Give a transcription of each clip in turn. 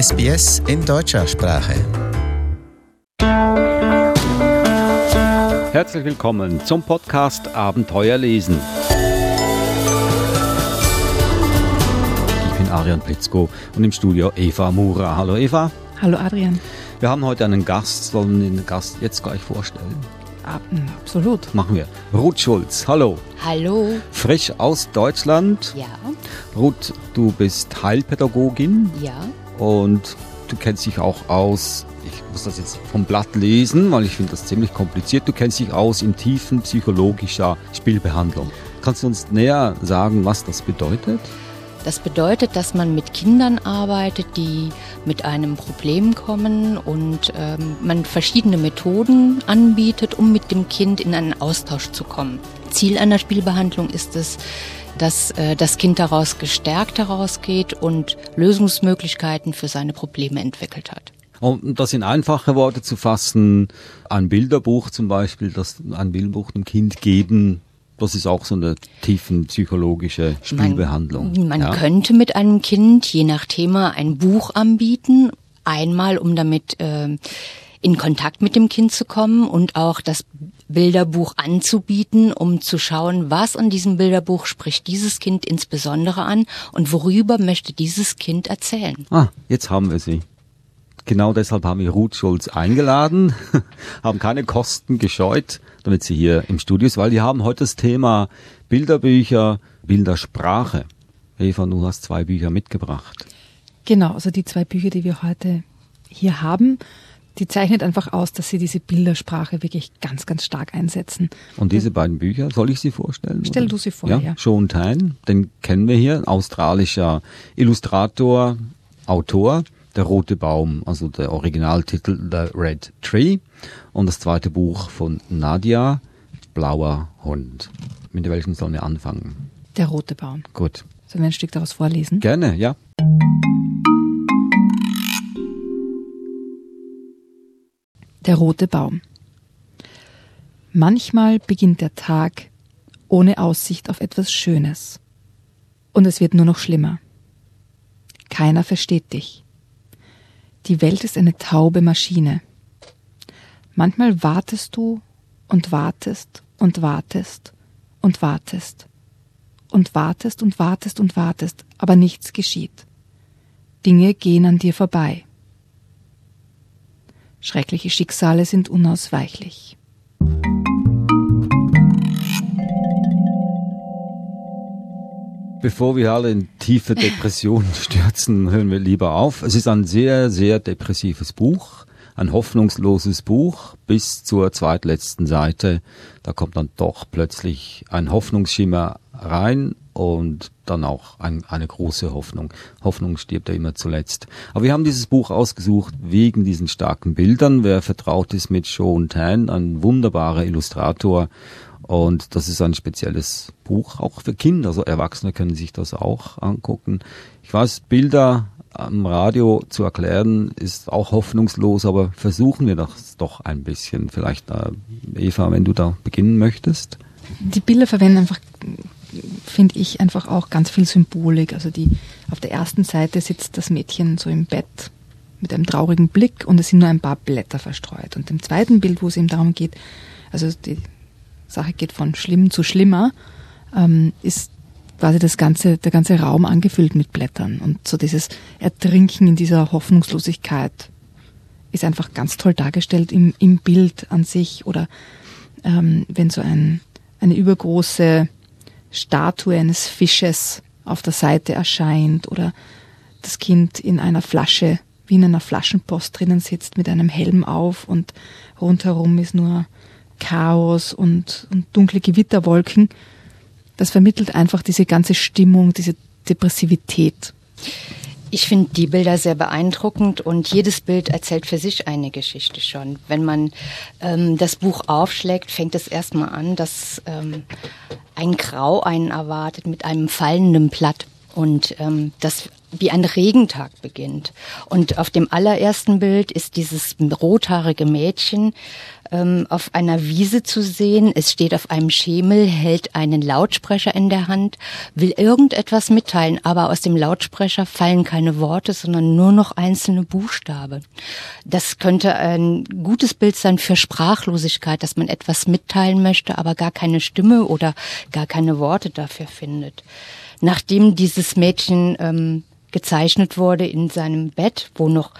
SBS in deutscher Sprache. Herzlich willkommen zum Podcast Abenteuer lesen. Ich bin Arian Plitzko und im Studio Eva Mura. Hallo Eva. Hallo Adrian. Wir haben heute einen Gast, sollen wir den Gast jetzt gleich vorstellen? Ab, absolut. Machen wir. Ruth Schulz, hallo. Hallo. Frisch aus Deutschland. Ja. Ruth, du bist Heilpädagogin. Ja. Und du kennst dich auch aus, ich muss das jetzt vom Blatt lesen, weil ich finde das ziemlich kompliziert. Du kennst dich aus in tiefen psychologischer Spielbehandlung. Kannst du uns näher sagen, was das bedeutet? Das bedeutet, dass man mit Kindern arbeitet, die mit einem Problem kommen und ähm, man verschiedene Methoden anbietet, um mit dem Kind in einen Austausch zu kommen. Ziel einer Spielbehandlung ist es, dass äh, das Kind daraus gestärkt herausgeht und Lösungsmöglichkeiten für seine Probleme entwickelt hat. Um das in einfache Worte zu fassen, ein Bilderbuch zum Beispiel, das ein Bilderbuch dem Kind geben, das ist auch so eine tiefen psychologische Spielbehandlung. Man, man ja? könnte mit einem Kind je nach Thema ein Buch anbieten, einmal um damit äh, in Kontakt mit dem Kind zu kommen und auch das Bilderbuch anzubieten, um zu schauen, was an diesem Bilderbuch spricht dieses Kind insbesondere an und worüber möchte dieses Kind erzählen. Ah, jetzt haben wir sie. Genau deshalb haben wir Ruth Schulz eingeladen, haben keine Kosten gescheut, damit sie hier im Studio ist, weil wir haben heute das Thema Bilderbücher, Bildersprache. Eva, du hast zwei Bücher mitgebracht. Genau, also die zwei Bücher, die wir heute hier haben, die zeichnet einfach aus, dass sie diese Bildersprache wirklich ganz, ganz stark einsetzen. Und diese beiden Bücher, soll ich sie vorstellen? Stell oder? du sie vor, ja. ja. Sean Tyne, den kennen wir hier, australischer Illustrator, Autor. Der rote Baum, also der Originaltitel The Red Tree. Und das zweite Buch von Nadia, Blauer Hund. Mit welchem sollen wir anfangen? Der rote Baum. Gut. Sollen wir ein Stück daraus vorlesen? Gerne, ja. Der rote Baum. Manchmal beginnt der Tag ohne Aussicht auf etwas Schönes. Und es wird nur noch schlimmer. Keiner versteht dich. Die Welt ist eine taube Maschine. Manchmal wartest du und wartest und wartest und wartest und wartest und wartest und wartest, aber nichts geschieht. Dinge gehen an dir vorbei. Schreckliche Schicksale sind unausweichlich. Bevor wir alle in tiefe Depressionen stürzen, hören wir lieber auf. Es ist ein sehr, sehr depressives Buch, ein hoffnungsloses Buch bis zur zweitletzten Seite. Da kommt dann doch plötzlich ein Hoffnungsschimmer rein und dann auch ein, eine große Hoffnung. Hoffnung stirbt ja immer zuletzt. Aber wir haben dieses Buch ausgesucht wegen diesen starken Bildern. Wer vertraut ist mit Sean Tan, ein wunderbarer Illustrator und das ist ein spezielles Buch, auch für Kinder. Also Erwachsene können sich das auch angucken. Ich weiß, Bilder am Radio zu erklären ist auch hoffnungslos, aber versuchen wir das doch ein bisschen. Vielleicht, äh, Eva, wenn du da beginnen möchtest. Die Bilder verwenden einfach, finde ich, einfach auch ganz viel Symbolik. Also die, auf der ersten Seite sitzt das Mädchen so im Bett mit einem traurigen Blick und es sind nur ein paar Blätter verstreut. Und im zweiten Bild, wo es eben darum geht, also die Sache geht von schlimm zu schlimmer, ähm, ist quasi das ganze, der ganze Raum angefüllt mit Blättern. Und so dieses Ertrinken in dieser Hoffnungslosigkeit ist einfach ganz toll dargestellt im, im Bild an sich. Oder ähm, wenn so ein, eine übergroße Statue eines Fisches auf der Seite erscheint oder das Kind in einer Flasche, wie in einer Flaschenpost drinnen sitzt mit einem Helm auf und rundherum ist nur Chaos und, und dunkle Gewitterwolken. Das vermittelt einfach diese ganze Stimmung, diese Depressivität. Ich finde die Bilder sehr beeindruckend und jedes Bild erzählt für sich eine Geschichte schon. Wenn man ähm, das Buch aufschlägt, fängt es erstmal an, dass ähm, ein Grau einen erwartet mit einem fallenden Blatt und ähm, das wie ein Regentag beginnt. Und auf dem allerersten Bild ist dieses rothaarige Mädchen ähm, auf einer Wiese zu sehen. Es steht auf einem Schemel, hält einen Lautsprecher in der Hand, will irgendetwas mitteilen, aber aus dem Lautsprecher fallen keine Worte, sondern nur noch einzelne Buchstaben. Das könnte ein gutes Bild sein für Sprachlosigkeit, dass man etwas mitteilen möchte, aber gar keine Stimme oder gar keine Worte dafür findet. Nachdem dieses Mädchen ähm, gezeichnet wurde in seinem Bett, wo noch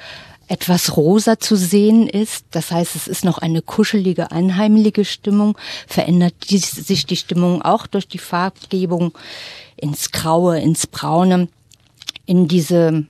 etwas rosa zu sehen ist. Das heißt, es ist noch eine kuschelige, einheimliche Stimmung. Verändert die, sich die Stimmung auch durch die Farbgebung ins Graue, ins Braune, in diese,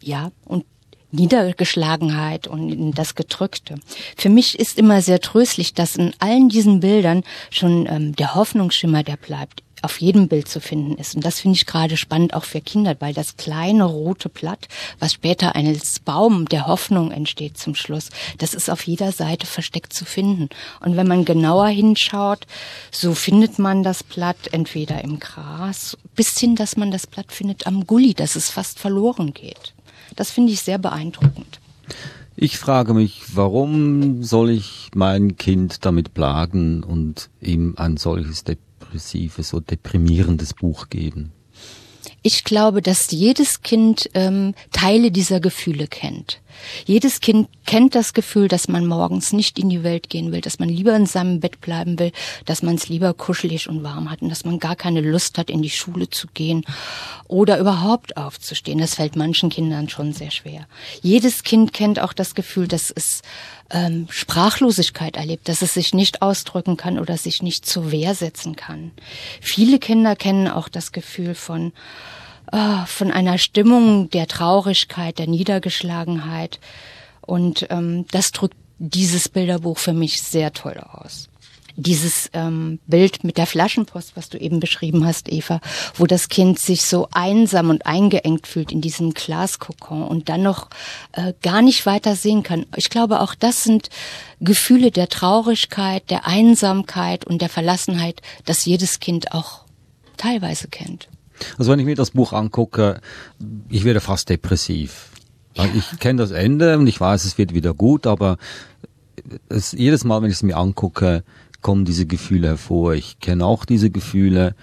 ja, und Niedergeschlagenheit und in das Gedrückte. Für mich ist immer sehr tröstlich, dass in allen diesen Bildern schon ähm, der Hoffnungsschimmer, der bleibt auf jedem Bild zu finden ist. Und das finde ich gerade spannend auch für Kinder, weil das kleine rote Blatt, was später als Baum der Hoffnung entsteht zum Schluss, das ist auf jeder Seite versteckt zu finden. Und wenn man genauer hinschaut, so findet man das Blatt entweder im Gras, bis hin, dass man das Blatt findet am Gully, dass es fast verloren geht. Das finde ich sehr beeindruckend. Ich frage mich, warum soll ich mein Kind damit plagen und ihm ein solches depressives oder deprimierendes Buch geben? Ich glaube, dass jedes Kind ähm, Teile dieser Gefühle kennt. Jedes Kind kennt das Gefühl, dass man morgens nicht in die Welt gehen will, dass man lieber in seinem Bett bleiben will, dass man es lieber kuschelig und warm hat und dass man gar keine Lust hat, in die Schule zu gehen oder überhaupt aufzustehen. Das fällt manchen Kindern schon sehr schwer. Jedes Kind kennt auch das Gefühl, dass es ähm, Sprachlosigkeit erlebt, dass es sich nicht ausdrücken kann oder sich nicht zur Wehr setzen kann. Viele Kinder kennen auch das Gefühl von von einer Stimmung der Traurigkeit, der Niedergeschlagenheit. Und ähm, das drückt dieses Bilderbuch für mich sehr toll aus. Dieses ähm, Bild mit der Flaschenpost, was du eben beschrieben hast, Eva, wo das Kind sich so einsam und eingeengt fühlt in diesem Glaskokon und dann noch äh, gar nicht weiter sehen kann. Ich glaube, auch das sind Gefühle der Traurigkeit, der Einsamkeit und der Verlassenheit, das jedes Kind auch teilweise kennt. Also wenn ich mir das Buch angucke, ich werde fast depressiv. Ja. Ich kenne das Ende und ich weiß, es wird wieder gut, aber es, jedes Mal, wenn ich es mir angucke, kommen diese Gefühle hervor. Ich kenne auch diese Gefühle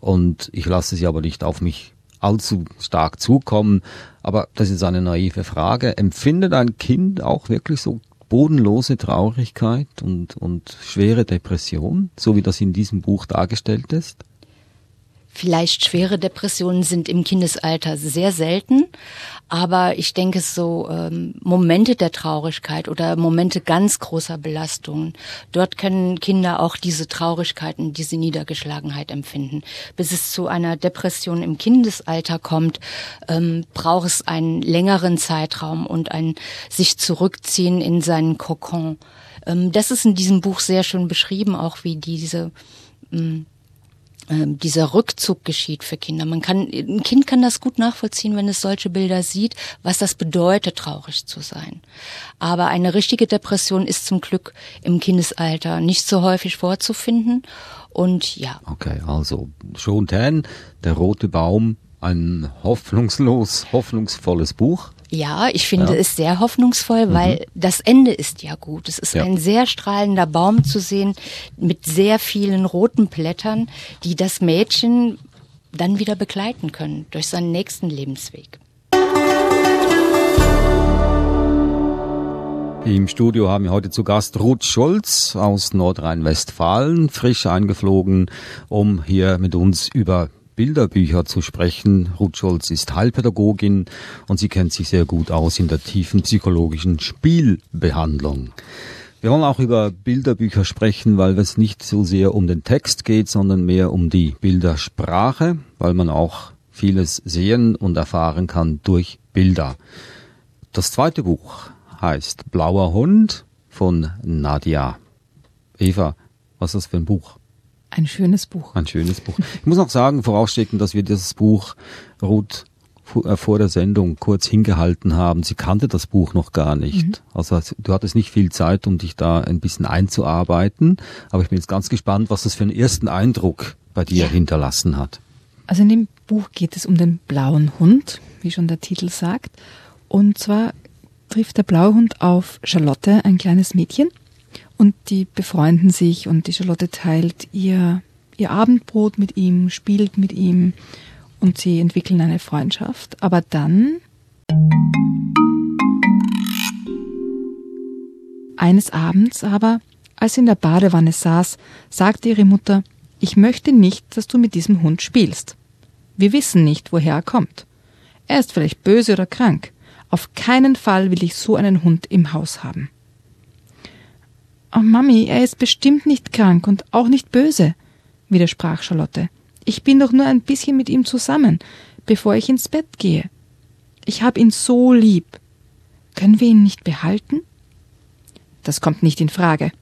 und ich lasse sie aber nicht auf mich allzu stark zukommen. Aber das ist eine naive Frage. Empfindet ein Kind auch wirklich so bodenlose Traurigkeit und, und schwere Depression, so wie das in diesem Buch dargestellt ist? Vielleicht schwere Depressionen sind im Kindesalter sehr selten, aber ich denke so ähm, Momente der Traurigkeit oder Momente ganz großer Belastungen, dort können Kinder auch diese Traurigkeiten, diese Niedergeschlagenheit empfinden. Bis es zu einer Depression im Kindesalter kommt, ähm, braucht es einen längeren Zeitraum und ein sich zurückziehen in seinen Kokon. Ähm, das ist in diesem Buch sehr schön beschrieben, auch wie diese ähm, ähm, dieser Rückzug geschieht für Kinder. Man kann, ein Kind kann das gut nachvollziehen, wenn es solche Bilder sieht, was das bedeutet, traurig zu sein. Aber eine richtige Depression ist zum Glück im Kindesalter nicht so häufig vorzufinden. Und ja. Okay, also schon Tan, der rote Baum, ein hoffnungslos, hoffnungsvolles Buch. Ja, ich finde ja. es sehr hoffnungsvoll, mhm. weil das Ende ist ja gut. Es ist ja. ein sehr strahlender Baum zu sehen mit sehr vielen roten Blättern, die das Mädchen dann wieder begleiten können durch seinen nächsten Lebensweg. Im Studio haben wir heute zu Gast Ruth Scholz aus Nordrhein-Westfalen, frisch eingeflogen, um hier mit uns über Bilderbücher zu sprechen. Ruth Scholz ist Heilpädagogin und sie kennt sich sehr gut aus in der tiefen psychologischen Spielbehandlung. Wir wollen auch über Bilderbücher sprechen, weil es nicht so sehr um den Text geht, sondern mehr um die Bildersprache, weil man auch vieles sehen und erfahren kann durch Bilder. Das zweite Buch heißt Blauer Hund von Nadia. Eva, was ist das für ein Buch? Ein schönes Buch. Ein schönes Buch. Ich muss auch sagen, vorausschicken, dass wir dieses Buch Ruth äh, vor der Sendung kurz hingehalten haben. Sie kannte das Buch noch gar nicht. Mhm. Also du hattest nicht viel Zeit, um dich da ein bisschen einzuarbeiten. Aber ich bin jetzt ganz gespannt, was das für einen ersten Eindruck bei dir ja. hinterlassen hat. Also in dem Buch geht es um den blauen Hund, wie schon der Titel sagt. Und zwar trifft der blaue Hund auf Charlotte, ein kleines Mädchen, Und die befreunden sich und die Charlotte teilt ihr, ihr Abendbrot mit ihm, spielt mit ihm und sie entwickeln eine Freundschaft. Aber dann eines Abends aber, als sie in der Badewanne saß, sagte ihre Mutter, ich möchte nicht, dass du mit diesem Hund spielst. Wir wissen nicht, woher er kommt. Er ist vielleicht böse oder krank. Auf keinen Fall will ich so einen Hund im Haus haben. Oh Mami, er ist bestimmt nicht krank und auch nicht böse, widersprach Charlotte. Ich bin doch nur ein bisschen mit ihm zusammen, bevor ich ins Bett gehe. Ich hab ihn so lieb. Können wir ihn nicht behalten? Das kommt nicht in Frage,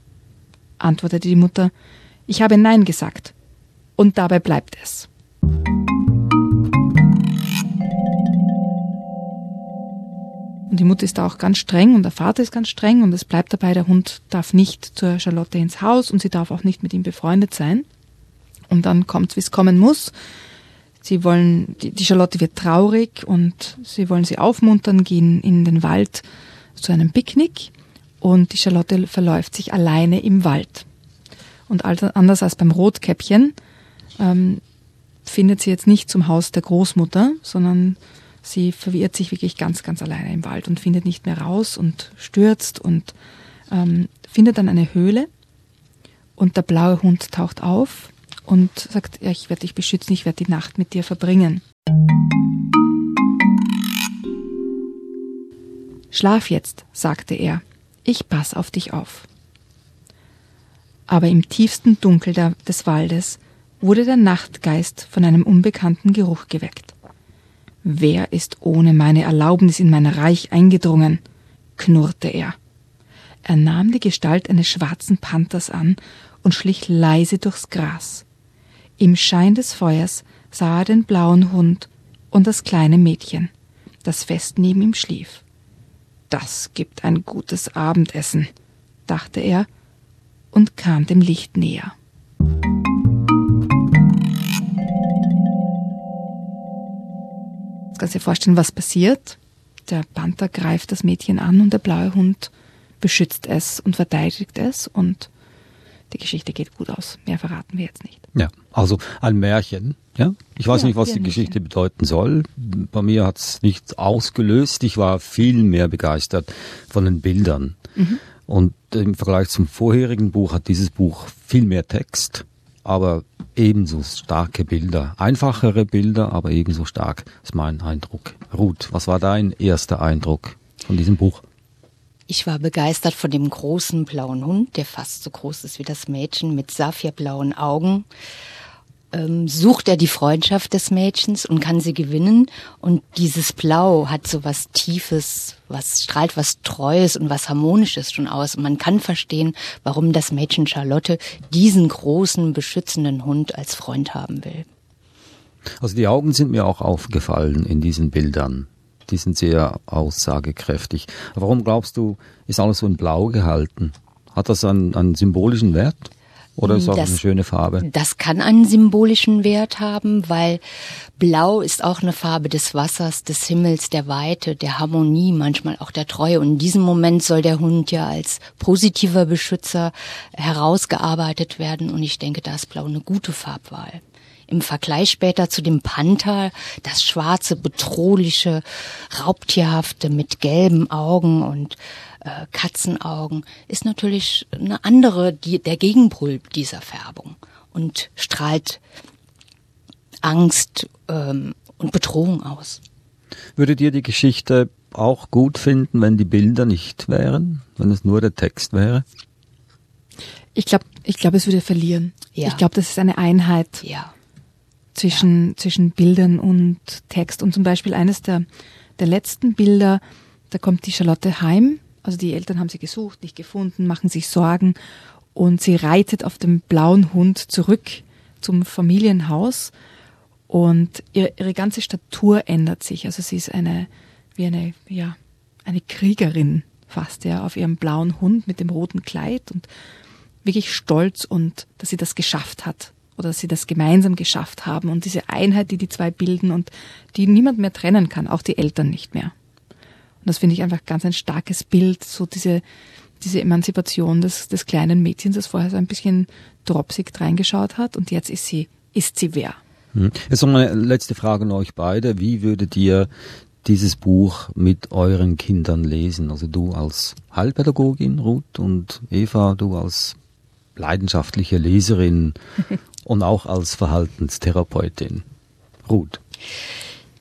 antwortete die Mutter. Ich habe Nein gesagt. Und dabei bleibt es. Und die Mutter ist da auch ganz streng und der Vater ist ganz streng und es bleibt dabei, der Hund darf nicht zur Charlotte ins Haus und sie darf auch nicht mit ihm befreundet sein. Und dann kommt, wie es kommen muss. Sie wollen, die, die Charlotte wird traurig und sie wollen sie aufmuntern, gehen in den Wald zu einem Picknick und die Charlotte verläuft sich alleine im Wald. Und anders als beim Rotkäppchen ähm, findet sie jetzt nicht zum Haus der Großmutter, sondern sie verirrt sich wirklich ganz, ganz alleine im Wald und findet nicht mehr raus und stürzt und ähm, findet dann eine Höhle und der blaue Hund taucht auf und sagt, ja, ich werde dich beschützen, ich werde die Nacht mit dir verbringen. Schlaf jetzt, sagte er, ich pass auf dich auf. Aber im tiefsten Dunkel der, des Waldes wurde der Nachtgeist von einem unbekannten Geruch geweckt. Wer ist ohne meine Erlaubnis in mein Reich eingedrungen? knurrte er. Er nahm die Gestalt eines schwarzen Panthers an und schlich leise durchs Gras. Im Schein des Feuers sah er den blauen Hund und das kleine Mädchen, das fest neben ihm schlief. Das gibt ein gutes Abendessen, dachte er und kam dem Licht näher. Kannst dir vorstellen, was passiert. Der Panther greift das Mädchen an und der blaue Hund beschützt es und verteidigt es und die Geschichte geht gut aus. Mehr verraten wir jetzt nicht. Ja, also ein Märchen. Ja, ich weiß Ja, nicht, was die Märchen. Geschichte bedeuten soll. Bei mir hat es nichts ausgelöst. Ich war viel mehr begeistert von den Bildern. Mhm. Und im Vergleich zum vorherigen Buch hat dieses Buch viel mehr Text, aber ebenso starke Bilder. Einfachere Bilder, aber ebenso stark, ist mein Eindruck. Ruth, was war dein erster Eindruck von diesem Buch? Ich war begeistert von dem großen blauen Hund, der fast so groß ist wie das Mädchen, mit saphirblauen Augen. Ähm, sucht er die Freundschaft des Mädchens und kann sie gewinnen. Und dieses Blau hat so was Tiefes, was strahlt was Treues und was Harmonisches schon aus. Und man kann verstehen, warum das Mädchen Charlotte diesen großen, beschützenden Hund als Freund haben will. Also die Augen sind mir auch aufgefallen in diesen Bildern. Die sind sehr aussagekräftig. Warum glaubst du, ist alles so in Blau gehalten? Hat das einen, einen symbolischen Wert? Oder ist es auch Das- eine schöne Farbe? Das kann einen symbolischen Wert haben, weil Blau ist auch eine Farbe des Wassers, des Himmels, der Weite, der Harmonie, manchmal auch der Treue. Und in diesem Moment soll der Hund ja als positiver Beschützer herausgearbeitet werden. Und ich denke, da ist Blau eine gute Farbwahl. Im Vergleich später zu dem Panther, das schwarze, bedrohliche, raubtierhafte mit gelben Augen und äh, Katzenaugen, ist natürlich eine andere, die, der Gegenpol dieser Färbung und strahlt Angst ähm, und Bedrohung aus. Würdet ihr die Geschichte auch gut finden, wenn die Bilder nicht wären? Wenn es nur der Text wäre? Ich glaube, ich glaube, es würde verlieren. Ja. Ich glaube, das ist eine Einheit Ja. zwischen, zwischen Bildern und Text. Und zum Beispiel eines der, der letzten Bilder, da kommt die Charlotte heim. Also die Eltern haben sie gesucht, nicht gefunden, machen sich Sorgen. Und sie reitet auf dem blauen Hund zurück zum Familienhaus. Und ihre, ihre ganze Statur ändert sich. Also sie ist eine, wie eine, ja, eine Kriegerin fast, ja, auf ihrem blauen Hund mit dem roten Kleid und wirklich stolz und dass sie das geschafft hat oder dass sie das gemeinsam geschafft haben und diese Einheit, die die zwei bilden und die niemand mehr trennen kann, auch die Eltern nicht mehr. Und das finde ich einfach ganz ein starkes Bild, so diese, diese Emanzipation des, des kleinen Mädchens, das vorher so ein bisschen dropsig reingeschaut hat und jetzt ist sie, ist sie wer? Hm. Jetzt noch eine letzte Frage an euch beide. Wie würdet ihr dieses Buch mit euren Kindern lesen? Also du als Heilpädagogin, Ruth, und Eva, du als leidenschaftliche Leserin und auch als Verhaltenstherapeutin. Ruth.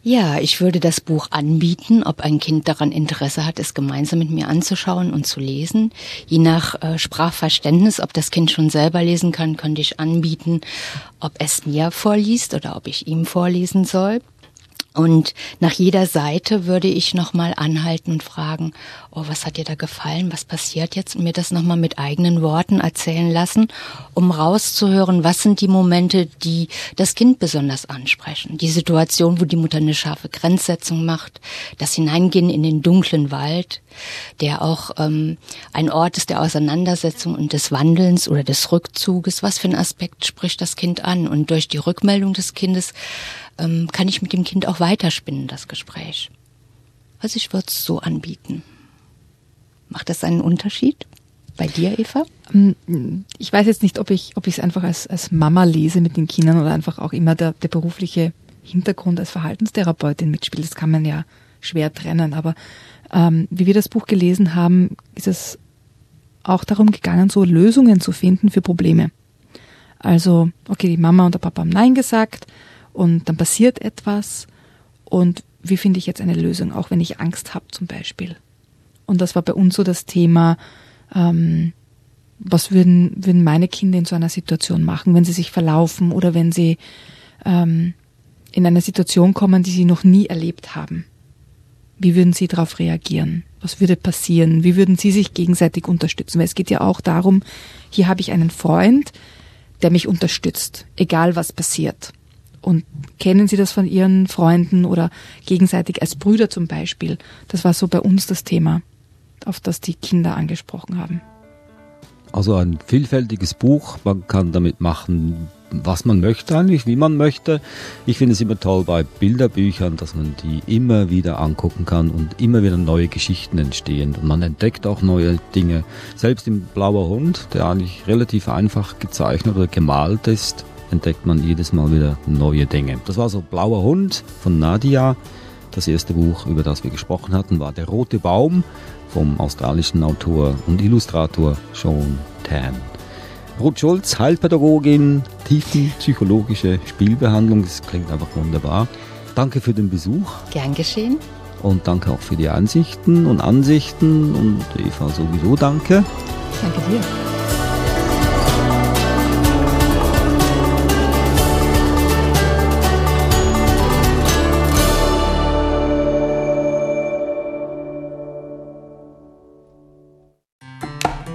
Ja, ich würde das Buch anbieten, ob ein Kind daran Interesse hat, es gemeinsam mit mir anzuschauen und zu lesen. Je nach äh, Sprachverständnis, ob das Kind schon selber lesen kann, könnte ich anbieten, ob es mir vorliest oder ob ich ihm vorlesen soll. Und nach jeder Seite würde ich nochmal anhalten und fragen, oh, was hat dir da gefallen? Was passiert jetzt? Und mir das nochmal mit eigenen Worten erzählen lassen, um rauszuhören, was sind die Momente, die das Kind besonders ansprechen. Die Situation, wo die Mutter eine scharfe Grenzsetzung macht, das Hineingehen in den dunklen Wald, der auch ähm, ein Ort ist der Auseinandersetzung und des Wandelns oder des Rückzuges. Was für ein Aspekt spricht das Kind an? Und durch die Rückmeldung des Kindes ähm, kann ich mit dem Kind auch weiterspinnen, das Gespräch. Also ich würde es so anbieten. Macht das einen Unterschied? Bei dir, Eva? Ähm, ich weiß jetzt nicht, ob ich ob es einfach als, als Mama lese mit den Kindern oder einfach auch immer der, der berufliche Hintergrund als Verhaltenstherapeutin mitspielt. Das kann man ja schwer trennen. Aber ähm, wie wir das Buch gelesen haben, ist es auch darum gegangen, so Lösungen zu finden für Probleme. Also, okay, die Mama und der Papa haben Nein gesagt, und dann passiert etwas und wie finde ich jetzt eine Lösung, auch wenn ich Angst habe zum Beispiel. Und das war bei uns so das Thema, ähm, was würden, würden meine Kinder in so einer Situation machen, wenn sie sich verlaufen oder wenn sie ähm, in eine Situation kommen, die sie noch nie erlebt haben. Wie würden sie darauf reagieren? Was würde passieren? Wie würden sie sich gegenseitig unterstützen? Weil es geht ja auch darum, hier habe ich einen Freund, der mich unterstützt, egal was passiert. Und kennen Sie das von Ihren Freunden oder gegenseitig als Brüder zum Beispiel? Das war so bei uns das Thema, auf das die Kinder angesprochen haben. Also ein vielfältiges Buch, man kann damit machen, was man möchte eigentlich, wie man möchte. Ich finde es immer toll bei Bilderbüchern, dass man die immer wieder angucken kann und immer wieder neue Geschichten entstehen. Und man entdeckt auch neue Dinge. Selbst im Blauer Hund, der eigentlich relativ einfach gezeichnet oder gemalt ist, entdeckt man jedes Mal wieder neue Dinge. Das war so Blauer Hund von Nadia. Das erste Buch, über das wir gesprochen hatten, war Der rote Baum vom australischen Autor und Illustrator Sean Tan. Ruth Schulz, Heilpädagogin, tiefenpsychologische Spielbehandlung, das klingt einfach wunderbar. Danke für den Besuch. Gern geschehen. Und danke auch für die Ansichten und Ansichten und Eva sowieso danke. Danke dir.